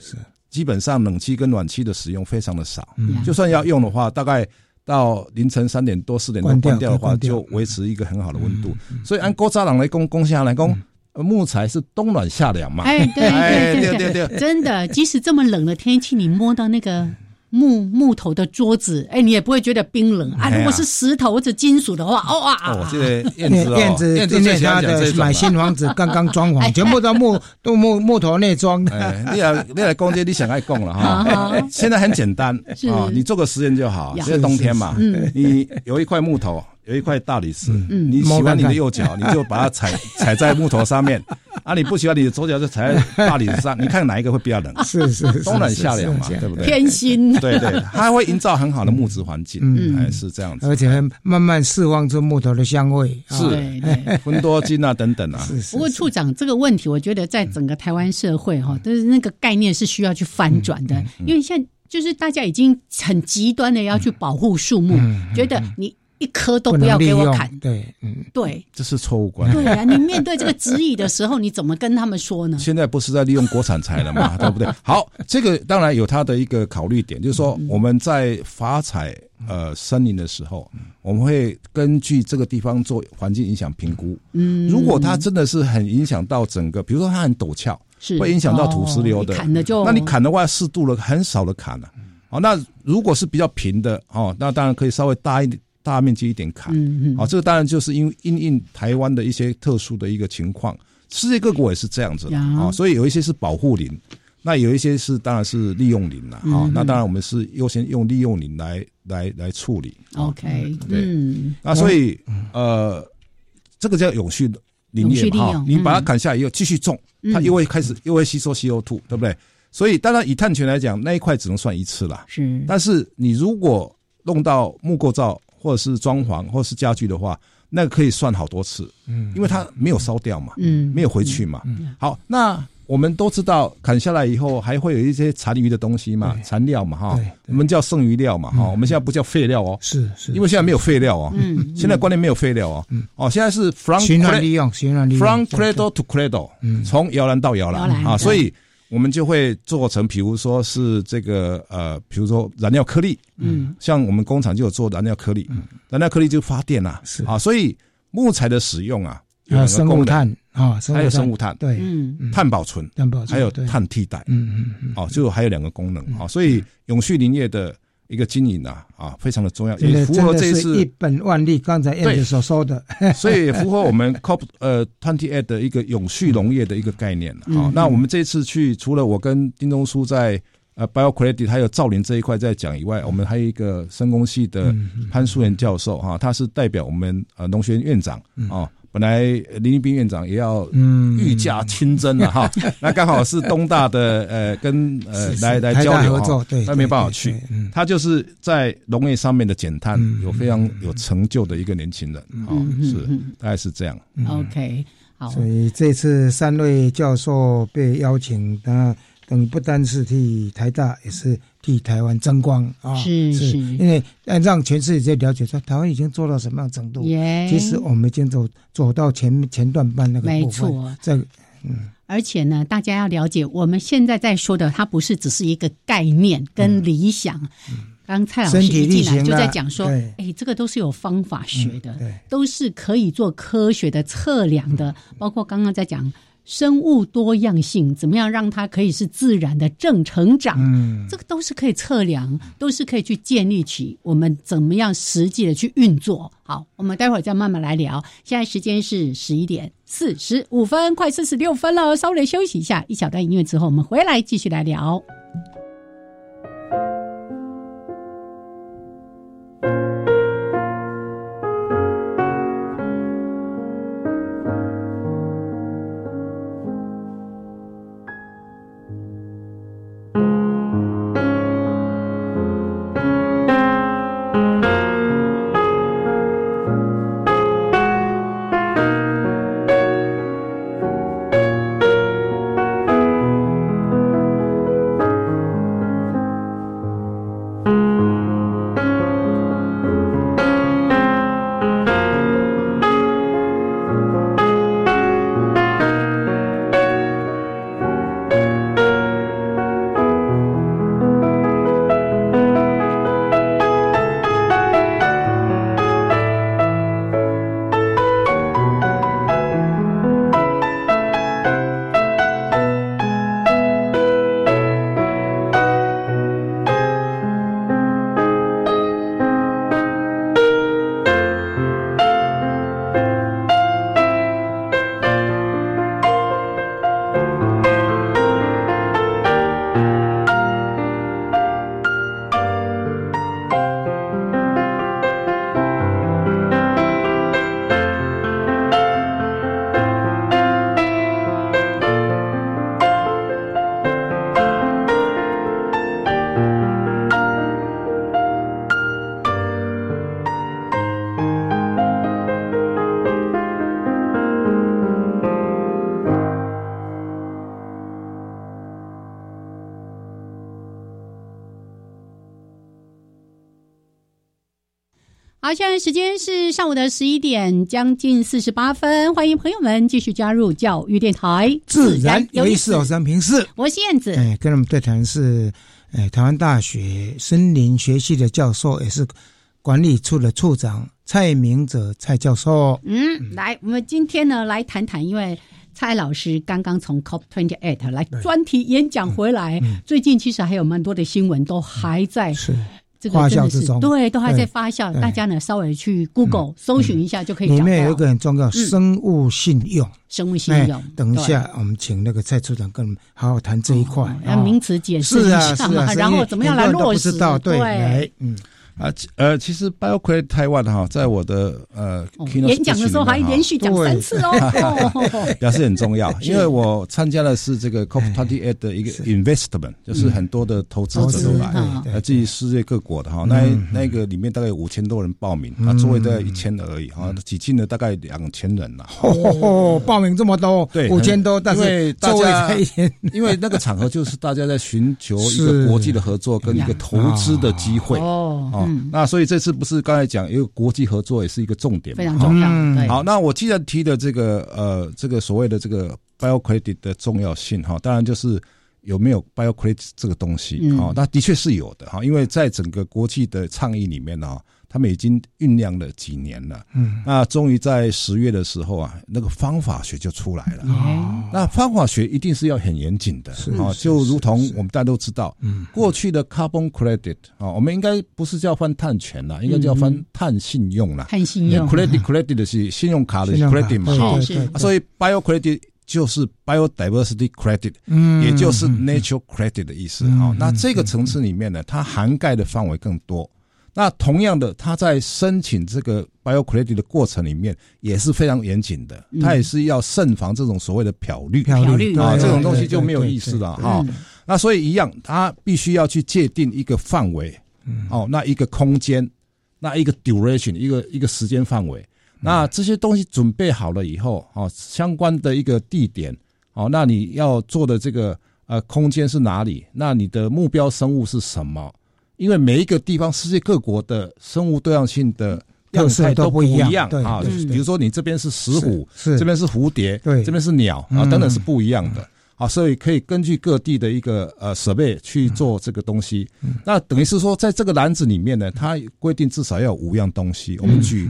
基本上冷气跟暖气的使用非常的少。就算要用的话，大概。到凌晨三点多四点多关掉的话，就维持一个很好的温度。所以按郭扎朗来供，供下来供，木材是冬暖夏凉嘛。哎，对对对对对，真的，即使这么冷的天气，你摸到那个。木木头的桌子，哎，你也不会觉得冰冷啊。如果是石头或者金属的话，哇！哦，这个燕子，燕子，燕子家的买新房子，刚刚装潢，全部都木都木木头内装。你来你来逛街，你想爱供了哈。现在很简单啊，你做个实验就好。现在冬天嘛，你有一块木头。有一块大理石，嗯你喜欢你的右脚，你就把它踩 踩在木头上面；啊，你不喜欢你的左脚，就踩在大理石上。你看哪一个会比较冷？是是，冬暖夏凉嘛，对不对？偏心。对对，它会营造很好的木质环境，嗯，还是这样子，而且慢慢释放出木头的香味，是分多金啊等等啊。是是。不过处长这个问题，我觉得在整个台湾社会哈，都是那个概念是需要去翻转的，因为现在就是大家已经很极端的要去保护树木，觉得你。一颗都不要给我砍，对，嗯，对，这是错误观念。对啊，你面对这个质疑的时候，你怎么跟他们说呢？现在不是在利用国产材了嘛，对不对？好，这个当然有它的一个考虑点，就是说我们在发采呃森林的时候，我们会根据这个地方做环境影响评估。嗯，如果它真的是很影响到整个，比如说它很陡峭，是会影响到土石流的，砍的就那你砍的话，适度了，很少的砍了。哦，那如果是比较平的哦，那当然可以稍微大一点。大面积一点砍，啊，这个当然就是因为因应台湾的一些特殊的一个情况，世界各国也是这样子啊，所以有一些是保护林，那有一些是当然是利用林了啊，那当然我们是优先用利用林来来来处理。OK，对，那所以呃，这个叫永续林业哈，你把它砍下来以后继续种，它又会开始又会吸收 CO2，对不对？所以当然以碳权来讲，那一块只能算一次了，是，但是你如果弄到木构造。或者是装潢，或者是家具的话，那个可以算好多次，嗯，因为它没有烧掉嘛，嗯，没有回去嘛，嗯，好，那我们都知道，砍下来以后还会有一些残余的东西嘛，残料嘛，哈，我们叫剩余料嘛，哈，我们现在不叫废料哦，是是，因为现在没有废料哦，嗯，现在观念没有废料哦，嗯，哦，现在是 from 循环利用，循环利用，from cradle to cradle，嗯，从摇篮到摇篮啊，所以。我们就会做成，比如说是这个呃，比如说燃料颗粒，嗯，像我们工厂就有做燃料颗粒，嗯。燃料颗粒就发电啊，是。啊，所以木材的使用啊，有生物炭啊，还有生物碳，对，嗯，碳保存，碳保存，还有碳替代，嗯嗯嗯，哦，就还有两个功能。啊，所以永续林业的一个经营啊啊，非常的重要，也符合这一次一本万利。刚才燕子所说的，所以符合我们 COP 呃 Twenty Eight 的一个永续农业的一个概念好，那我们这次去，除了我跟丁东书在呃 Bio Credit 还有造林这一块在讲以外，我们还有一个生工系的潘淑元教授哈，他是代表我们呃农学院院长啊。本来林立斌院长也要御驾亲征了哈，那刚好是东大的呃跟呃来来交流哈，他没办法去，他就是在农业上面的减碳有非常有成就的一个年轻人啊，是大概是这样。OK，好，所以这次三位教授被邀请，他等于不单是替台大，也是。替台湾争光啊！是是，因为让全世界了解说台湾已经做到什么样程度。其实我们已经走走到前前段班那个没错，这嗯，而且呢，大家要了解，我们现在在说的，它不是只是一个概念跟理想。刚蔡老师一进来就在讲说，哎，这个都是有方法学的，都是可以做科学的测量的，包括刚刚在讲。生物多样性怎么样让它可以是自然的正成长？嗯，这个都是可以测量，都是可以去建立起我们怎么样实际的去运作。好，我们待会儿再慢慢来聊。现在时间是十一点四十五分，快四十六分了，稍微休息一下，一小段音乐之后，我们回来继续来聊。时间是上午的十一点，将近四十八分。欢迎朋友们继续加入教育电台，自然有意思。我是平视，我是燕子。哎，跟我们对谈是，哎，台湾大学森林学系的教授，也是管理处的处长蔡明哲蔡教授。嗯，来，我们今天呢来谈谈，因为蔡老师刚刚从 COP twenty eight 来专题演讲回来，最近其实还有蛮多的新闻都还在是。发酵之中，对，都还在发酵。大家呢，稍微去 Google 搜寻一下就可以。里面有一个很重要，生物信用。生物信用。等一下，我们请那个蔡处长跟我们好好谈这一块。要名词解释一下嘛，然后怎么样来落实？对，来，嗯。啊，呃，其实 BioCredit Taiwan 哈，在我的呃演讲的时候还连续讲三次哦，表示很重要，因为我参加的是这个 COP Twenty Eight 的一个 investment，就是很多的投资者都来，来自于世界各国的哈，那那个里面大概有五千多人报名，啊，座位大概一千而已哈，挤进了大概两千人了，哦，报名这么多，对，五千多，但是座位才一千，因为那个场合就是大家在寻求一个国际的合作跟一个投资的机会。哦。嗯，那所以这次不是刚才讲，因为国际合作也是一个重点，非常重要。好，那我既然提的这个呃，这个所谓的这个 bio credit 的重要性哈，当然就是有没有 bio credit 这个东西啊？那的确是有的哈，因为在整个国际的倡议里面呢。他们已经酝酿了几年了，嗯，那终于在十月的时候啊，那个方法学就出来了。哦，那方法学一定是要很严谨的，啊，就如同我们大家都知道，嗯，过去的 carbon credit 啊，我们应该不是叫翻碳权了，应该叫翻碳信用了。碳信用，credit credit 的是信用卡的 credit 嘛，哈，所以 bio credit 就是 biodiversity credit，嗯，也就是 natural credit 的意思。啊，那这个层次里面呢，它涵盖的范围更多。那同样的，他在申请这个 bio credit 的过程里面也是非常严谨的，他也是要慎防这种所谓的漂绿，漂绿啊，这种东西就没有意思了哈。那所以一样，他必须要去界定一个范围，哦，那一个空间，那一个 duration，一个一个时间范围。那这些东西准备好了以后，哦，相关的一个地点，哦，那你要做的这个呃空间是哪里？那你的目标生物是什么？因为每一个地方，世界各国的生物多样性的样态都不一样啊。比如说，你这边是石虎，这边是蝴蝶，这边是鸟啊，等等是不一样的。啊，所以可以根据各地的一个呃设备去做这个东西。那等于是说，在这个篮子里面呢，它规定至少要有五样东西。我们举，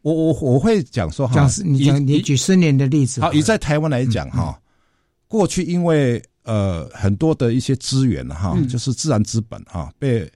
我我我会讲说哈，你讲你举十年的例子。好，以在台湾来讲哈，过去因为呃很多的一些资源哈，就是自然资本哈被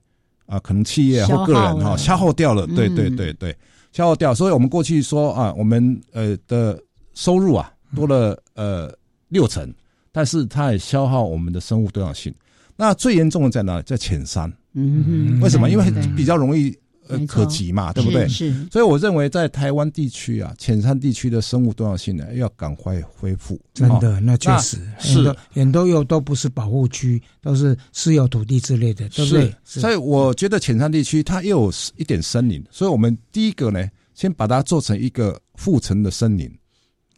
啊，可能企业或个人哈消耗掉了，对对对对，消耗掉。所以我们过去说啊，我们呃的收入啊多了呃六成，但是它也消耗我们的生物多样性。那最严重的在哪？在浅山。嗯，为什么？因为比较容易。呃，可及嘛，对不对？是，所以我认为在台湾地区啊，浅山地区的生物多样性呢，要赶快恢复。真的，那确实是很多又都不是保护区，都是私有土地之类的，对不对？所以我觉得浅山地区它又有一点森林，所以我们第一个呢，先把它做成一个复层的森林，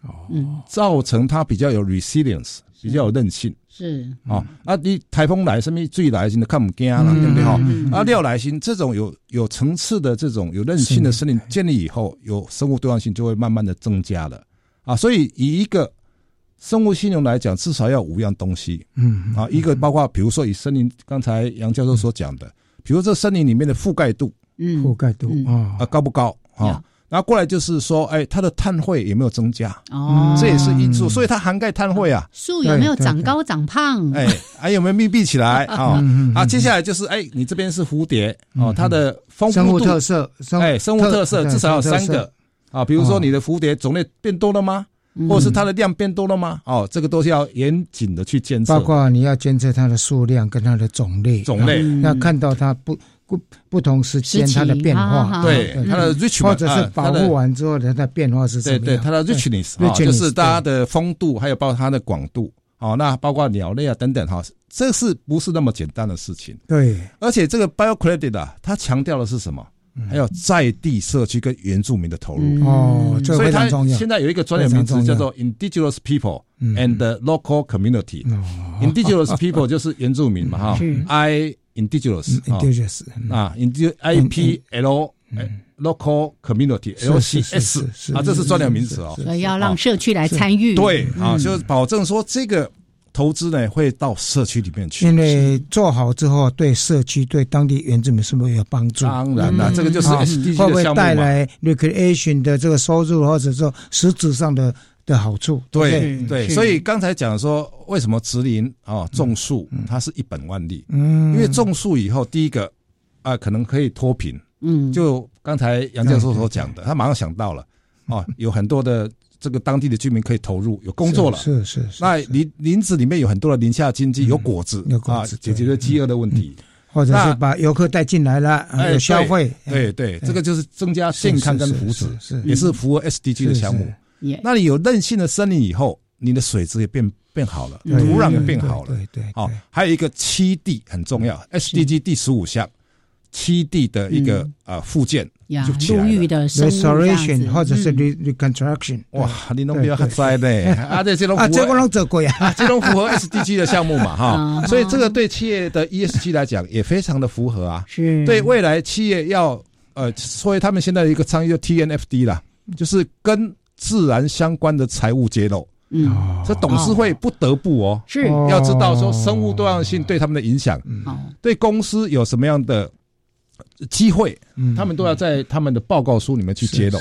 哦，造成它比较有 resilience，比较有韧性。是。哦，啊，你台风来，什么最来心的看不见了，对不对？哈？啊，料来心这种有有层次的这种有韧性的森林建立以后，有生物多样性就会慢慢的增加了。啊。所以以一个生物信用来讲，至少要五样东西，嗯啊，一个包括比如说以森林刚才杨教授所讲的，比如这森林里面的覆盖度，嗯，覆盖度啊。啊高不高？啊？然后过来就是说，哎，它的碳汇有没有增加？哦，这也是因素，所以它涵盖碳汇啊。树有没有长高长胖？哎，还有没有密闭起来啊？啊，接下来就是，哎，你这边是蝴蝶哦，它的丰富度、特色，哎，生物特色至少有三个啊。比如说你的蝴蝶种类变多了吗？或者是它的量变多了吗？哦，这个都是要严谨的去监测。包括你要监测它的数量跟它的种类，种类要看到它不。不不同时间它的变化，对它的 richness，或者是保护完之后它的它变化是什么？对对，它的 richness，就是它的丰度，还有包括它的广度，好，那包括鸟类啊等等哈，这是不是那么简单的事情？对，而且这个 bio credit 啊，它强调的是什么？还有在地社区跟原住民的投入。哦，所以它现在有一个专业名词叫做 indigenous people and local community。indigenous people 就是原住民嘛哈，I。Indigenous 啊，I P L local community L C S 啊，这是专有名词哦。所以要让社区来参与。对啊，就是保证说这个投资呢会到社区里面去。因为做好之后，对社区、对当地原住民是不是有帮助？当然了，这个就是会不会带来 recreation 的这个收入，或者说实质上的？的好处，对对，所以刚才讲说，为什么植林啊种树，它是一本万利，嗯，因为种树以后，第一个啊，可能可以脱贫，嗯，就刚才杨教授所讲的，他马上想到了，哦，有很多的这个当地的居民可以投入，有工作了，是是是，那林林子里面有很多的林下经济，有果子，有果子，解决了饥饿的问题，或者是把游客带进来了，有消费，对对，这个就是增加健康跟福祉，是也是符合 SDG 的项目。那你有韧性的森林以后，你的水质也变变好了，土壤也变好了。对对，哦，还有一个七地很重要，SDG 第十五项，七地的一个啊附件就起来了，restoration 或者是 reconstruction。哇，你都比较很在呢，啊，这这种啊，这个能做过呀，这种符合 SDG 的项目嘛，哈，所以这个对企业的 ESG 来讲也非常的符合啊。是，对未来企业要呃，所以他们现在的一个倡议叫 TNFD 啦，就是跟自然相关的财务揭露，嗯，这董事会不得不哦，是。要知道说生物多样性对他们的影响，对公司有什么样的机会，他们都要在他们的报告书里面去揭露。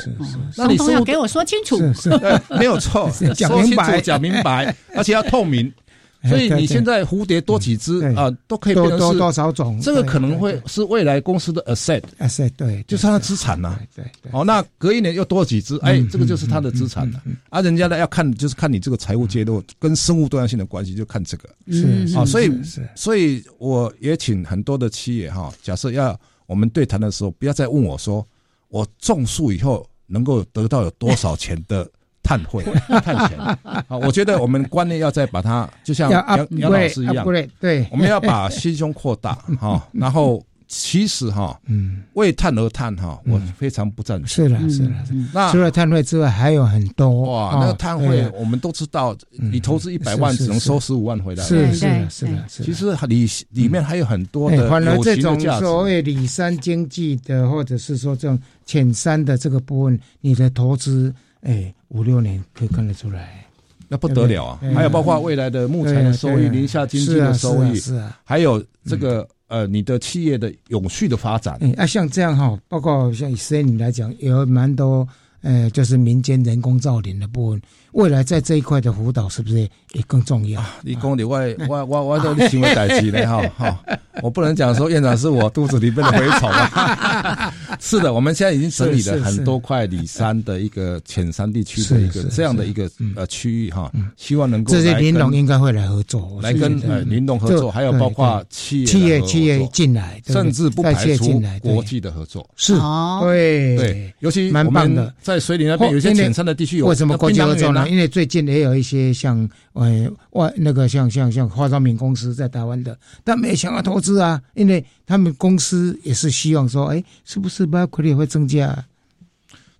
那你要给我说清楚，没有错，讲清楚，讲明白，而且要透明。所以你现在蝴蝶多几只啊，都可以变成多多少种。这个可能会是未来公司的 asset，asset 对，就是它的资产呐。对对。哦，那隔一年又多几只，哎，这个就是它的资产了。啊，人家呢要看，就是看你这个财务结构跟生物多样性的关系，就看这个。是啊，所以所以我也请很多的企业哈，假设要我们对谈的时候，不要再问我说，我种树以后能够得到有多少钱的。碳汇、碳钱 啊！我觉得我们观念要再把它，就像杨杨老师一样，对，我们要把心胸扩大 哈。然后其实哈，嗯，为碳而碳哈，我非常不赞成。是的，是的。那除了碳汇之外，还有很多哇。那个碳汇，我们都知道，你投资一百万，只能收十五万回来。是是是的，其实里里面还有很多的有这种所谓里山经济的，或者是说这种浅山的这个部分，你的投资。哎，五六年可以看得出来，那不得了啊！还有包括未来的木材的收益、林下经济的收益，是啊，还有这个呃，你的企业的永续的发展。哎，像这样哈，包括像以森林来讲，有蛮多。呃，就是民间人工造林的部分，未来在这一块的辅导是不是也更重要？你讲的我我我我都行为 代志呢哈哈，我不能讲说院长是我肚子里面的蛔虫啊。是的，我们现在已经整理了很多块里山的一个浅山地区的一个这样的一个呃区域哈，希望能够这些林农应该会来合作，来跟呃林农合作，还有包括企业企业企业进来，甚至不排除国际的合作。是，对。对，尤其蛮棒的。在水里那边有些浅山的地区有，为什么国际合作呢？因为最近也有一些像呃外那个像像像化妆品公司在台湾的，但没想要投资啊，因为他们公司也是希望说，哎，是不是把亏率会增加？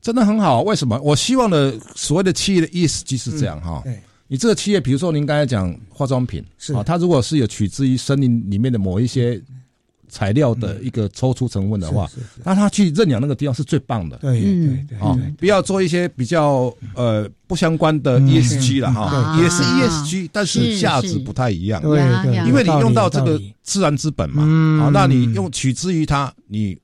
真的很好，为什么？我希望的所谓的企业的 ESG 是这样哈。你这个企业，比如说您刚才讲化妆品，是啊，它如果是有取之于森林里面的某一些。材料的一个抽出成分的话，那他去认养那个地方是最棒的。对对对，啊，不要做一些比较呃不相关的 ESG 了哈，也是 ESG，但是价值不太一样。对对，因为你用到这个自然资本嘛，啊，那你用取之于它，你。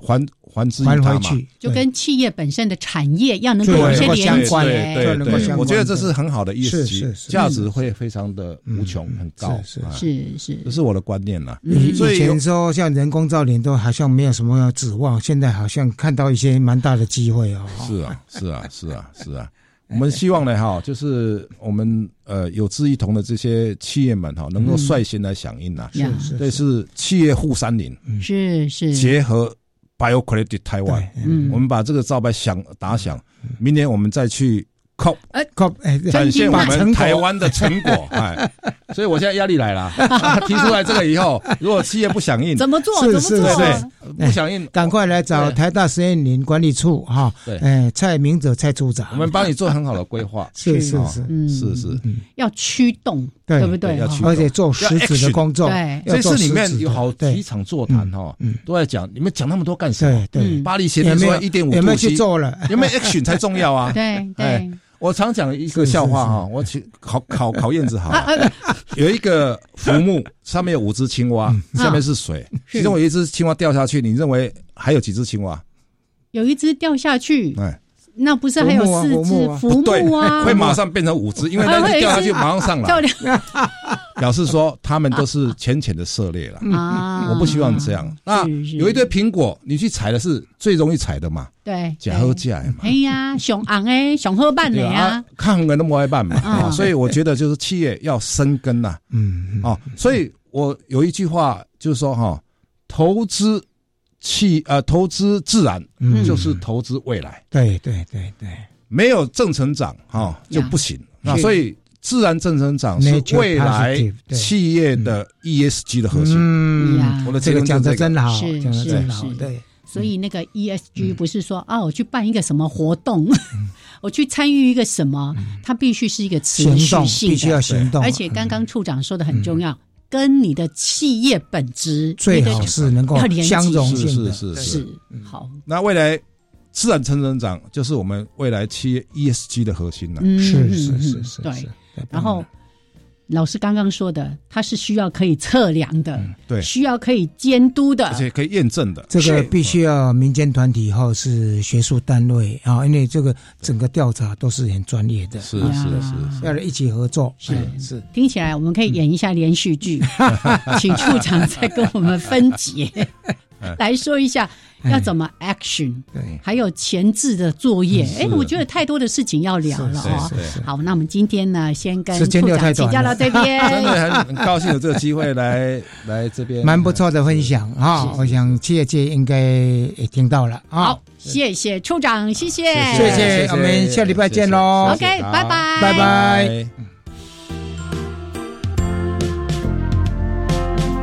还还之于他嘛，就跟企业本身的产业要能够有一些连关，对对对，我觉得这是很好的意思，价值会非常的无穷很高，是是是，这是我的观念了。以前说像人工造林都好像没有什么指望，现在好像看到一些蛮大的机会哦。是啊是啊是啊是啊，我们希望呢哈，就是我们呃有志一同的这些企业们哈，能够率先来响应呐，是是，这是。企业护山林，是是。结合。Bio Credit Taiwan，我们把这个招牌响打响，明年我们再去。COP，COP，、哎，展现我们台湾的成果，哎，所以我现在压力来了，提出来这个以后，如果企业不响应，怎么做？是是是？不响应，赶快来找台大实验林管理处哈，对，哎，蔡明哲蔡处长，我们帮你做很好的规划，是 是是，是是，要驱动，对。不对？要驱动，而且做实质的工作，对，这次里面有好几场座谈哈，都在讲，你们讲那么多干什么？对对，巴黎协定说一点五有没有去做了？有没有 action 才重要啊？对对。我常讲一个笑话哈，我去考考考验子好，有一个浮木，上面有五只青蛙，下面是水，其中有一只青蛙掉下去，你认为还有几只青蛙？有一只掉下去，哎，那不是还有四只浮木啊？会马上变成五只，因为那个 掉下去马上上来。表示说他们都是浅浅的涉猎了啊！我不希望这样。那有一堆苹果，你去采的是最容易采的嘛？对，假喝假嘛。哎呀，熊昂哎，熊喝半的呀，看人都摸一半嘛。所以我觉得就是企业要生根呐。嗯哦，所以我有一句话就是说哈，投资企呃投资自然就是投资未来。对对对对，没有正成长哈就不行。那所以。自然正成长是未来企业的 ESG 的核心。嗯，我的这个讲的真好，讲的真好。对，所以那个 ESG 不是说啊，我去办一个什么活动，我去参与一个什么，它必须是一个持续性，必须要行动。而且刚刚处长说的很重要，跟你的企业本质最好是能够相融性是是是。好，那未来自然成长就是我们未来企业 ESG 的核心了。是是是是，对。然后老师刚刚说的，它是需要可以测量的，对，需要可以监督的，而且可以验证的。这个必须要民间团体或是学术单位啊，因为这个整个调查都是很专业的，是是是，要一起合作。是。是，听起来我们可以演一下连续剧，请处长再跟我们分解，来说一下。要怎么 action？对，还有前置的作业。哎，我觉得太多的事情要聊了哦。好，那我们今天呢，先跟处长请教到这边。真的很高兴有这个机会来来这边，蛮不错的分享啊！我想企业界应该也听到了。好，谢谢处长，谢谢，谢谢，我们下礼拜见喽。OK，拜拜，拜拜。